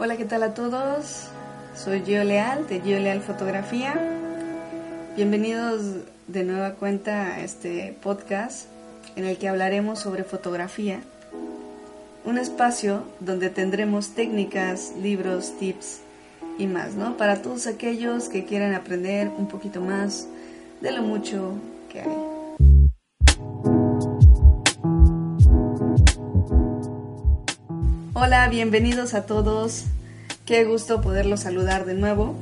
Hola, ¿qué tal a todos? Soy Gio Leal de Gio Leal Fotografía. Bienvenidos de nueva cuenta a este podcast en el que hablaremos sobre fotografía. Un espacio donde tendremos técnicas, libros, tips y más, ¿no? Para todos aquellos que quieran aprender un poquito más de lo mucho que hay. Bienvenidos a todos. Qué gusto poderlos saludar de nuevo.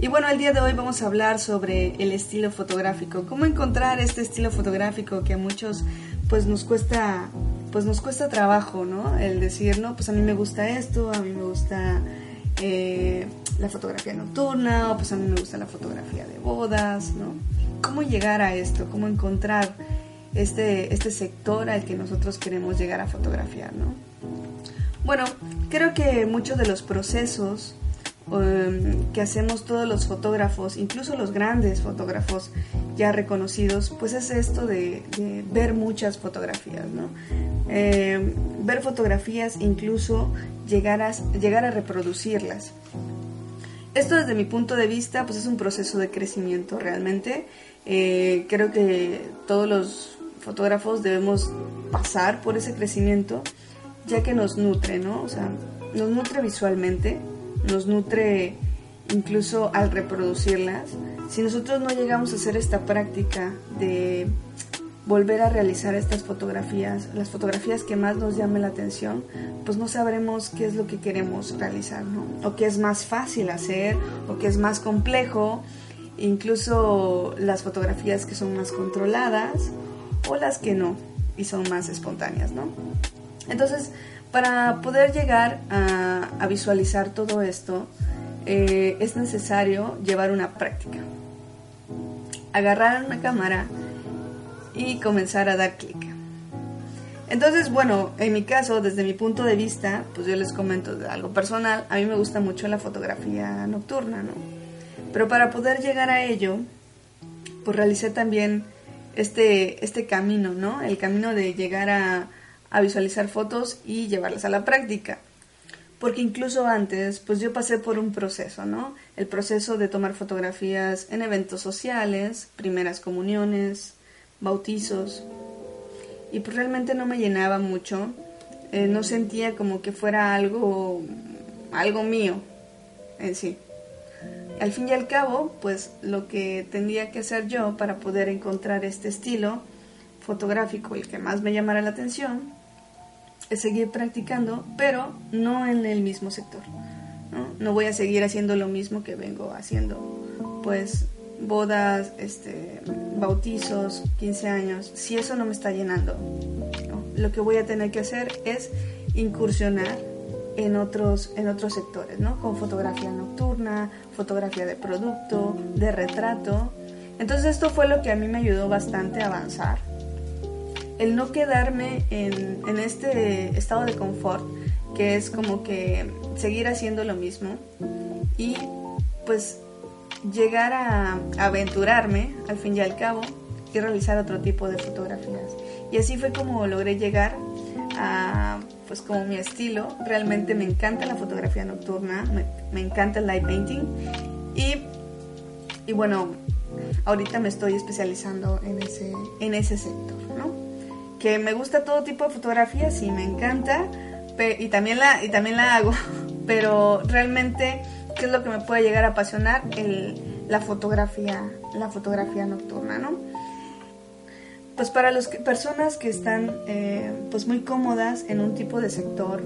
Y bueno, el día de hoy vamos a hablar sobre el estilo fotográfico. Cómo encontrar este estilo fotográfico que a muchos pues nos cuesta pues nos cuesta trabajo, ¿no? El decir, no, pues a mí me gusta esto, a mí me gusta eh, la fotografía nocturna, o pues a mí me gusta la fotografía de bodas, ¿no? ¿Cómo llegar a esto? ¿Cómo encontrar este, este sector al que nosotros queremos llegar a fotografiar, ¿no? Bueno, creo que muchos de los procesos um, que hacemos todos los fotógrafos, incluso los grandes fotógrafos ya reconocidos, pues es esto de, ver muchas fotografías, ¿no? Eh, ver fotografías, incluso llegar a, llegar a reproducirlas. Esto desde mi punto de vista, pues es un proceso de crecimiento realmente. Eh, creo que todos los fotógrafos debemos pasar por ese crecimiento ya que nos nutre, ¿no? O sea, nos nutre visualmente, nos nutre incluso al reproducirlas. Si nosotros no llegamos a hacer esta práctica de volver a realizar estas fotografías, las fotografías que más nos llamen la atención, pues no sabremos qué es lo que queremos realizar, ¿no? O qué es más fácil hacer, o qué es más complejo, incluso las fotografías que son más controladas, o las que no, y son más espontáneas, ¿no? Entonces, para poder llegar a, visualizar todo esto, eh, es necesario llevar una práctica. Agarrar una cámara y comenzar a dar clic. Entonces, bueno, en mi caso, desde mi punto de vista, pues yo les comento de algo personal, a mí me gusta mucho la fotografía nocturna, ¿no? Pero para poder llegar a ello, pues realicé también este, este camino, ¿no? El camino de llegar a, a visualizar fotos y llevarlas a la práctica. Porque incluso antes, pues yo pasé por un proceso, ¿no? El proceso de tomar fotografías en eventos sociales, primeras comuniones, bautizos. Y pues realmente no me llenaba mucho. Eh, no sentía como que fuera algo, algo mío en sí. Al fin y al cabo, pues lo que tendría que hacer yo para poder encontrar este estilo fotográfico, el que más me llamara la atención, seguir practicando, pero no en el mismo sector. ¿no? voy a seguir haciendo lo mismo que vengo haciendo, pues bodas, este, bautizos, 15 años, si eso no me está llenando, lo que voy a tener que hacer es incursionar en otros, en otros sectores, ¿no? Con fotografía nocturna, fotografía de producto, de retrato. Entonces esto fue lo que a mí me ayudó bastante a avanzar el no quedarme en, este estado de confort, que es como que seguir haciendo lo mismo y pues llegar a aventurarme al fin y al cabo y realizar otro tipo de fotografías. Y así fue como logré llegar a pues como mi estilo. Realmente me encanta la fotografía nocturna, me, encanta el light painting y, y bueno, ahorita me estoy especializando en ese, en ese sector, ¿no? Que me gusta todo tipo de fotografías y me encanta y también la y también la hago pero realmente qué es lo que me puede llegar a apasionar la fotografía la fotografía nocturna no pues para las personas que están eh, pues muy cómodas en un tipo de sector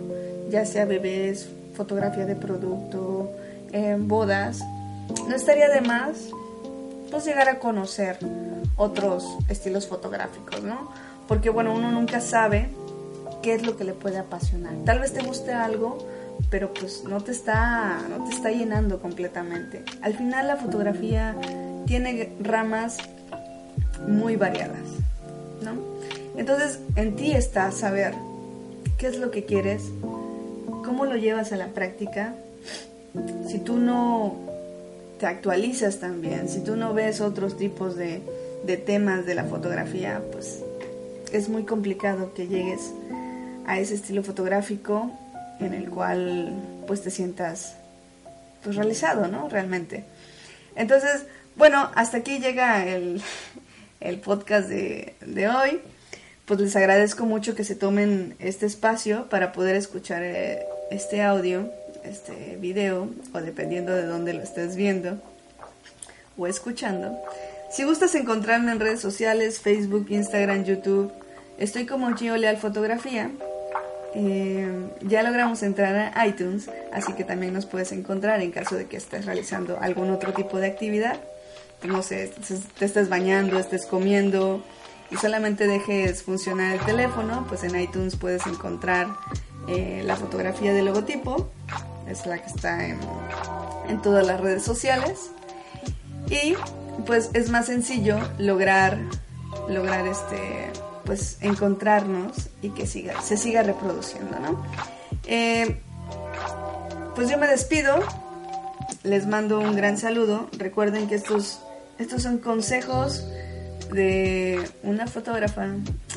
ya sea bebés fotografía de producto eh, bodas no estaría de más pues llegar a conocer otros estilos fotográficos no porque bueno, uno nunca sabe qué es lo que le puede apasionar. Tal vez te guste algo, pero pues no te está, no te está llenando completamente. Al final la fotografía tiene ramas muy variadas, ¿no? Entonces en ti está saber qué es lo que quieres, cómo lo llevas a la práctica. Si tú no te actualizas también, si tú no ves otros tipos de, de temas de la fotografía, pues es muy complicado que llegues a ese estilo fotográfico en el cual pues te sientas pues realizado, ¿no? Realmente. Entonces, bueno, hasta aquí llega el, el podcast de, de, hoy. Pues les agradezco mucho que se tomen este espacio para poder escuchar eh, este audio, este video, o dependiendo de dónde lo estés viendo o escuchando. Si gustas encontrarme en redes sociales, Facebook, Instagram, YouTube, estoy como Gio Leal Fotografía. Eh, ya logramos entrar a iTunes, así que también nos puedes encontrar en caso de que estés realizando algún otro tipo de actividad. No sé, te estés bañando, estés comiendo y solamente dejes funcionar el teléfono, pues en iTunes puedes encontrar eh, la fotografía del logotipo, es la que está en, en todas las redes sociales. Y pues es más sencillo lograr, lograr este, pues encontrarnos y que siga, se siga reproduciendo, ¿no? Eh, pues yo me despido, les mando un gran saludo. Recuerden que estos, estos son consejos de una fotógrafa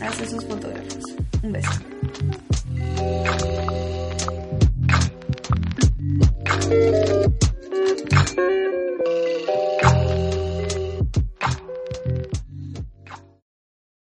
hacia sus fotógrafos. Un beso.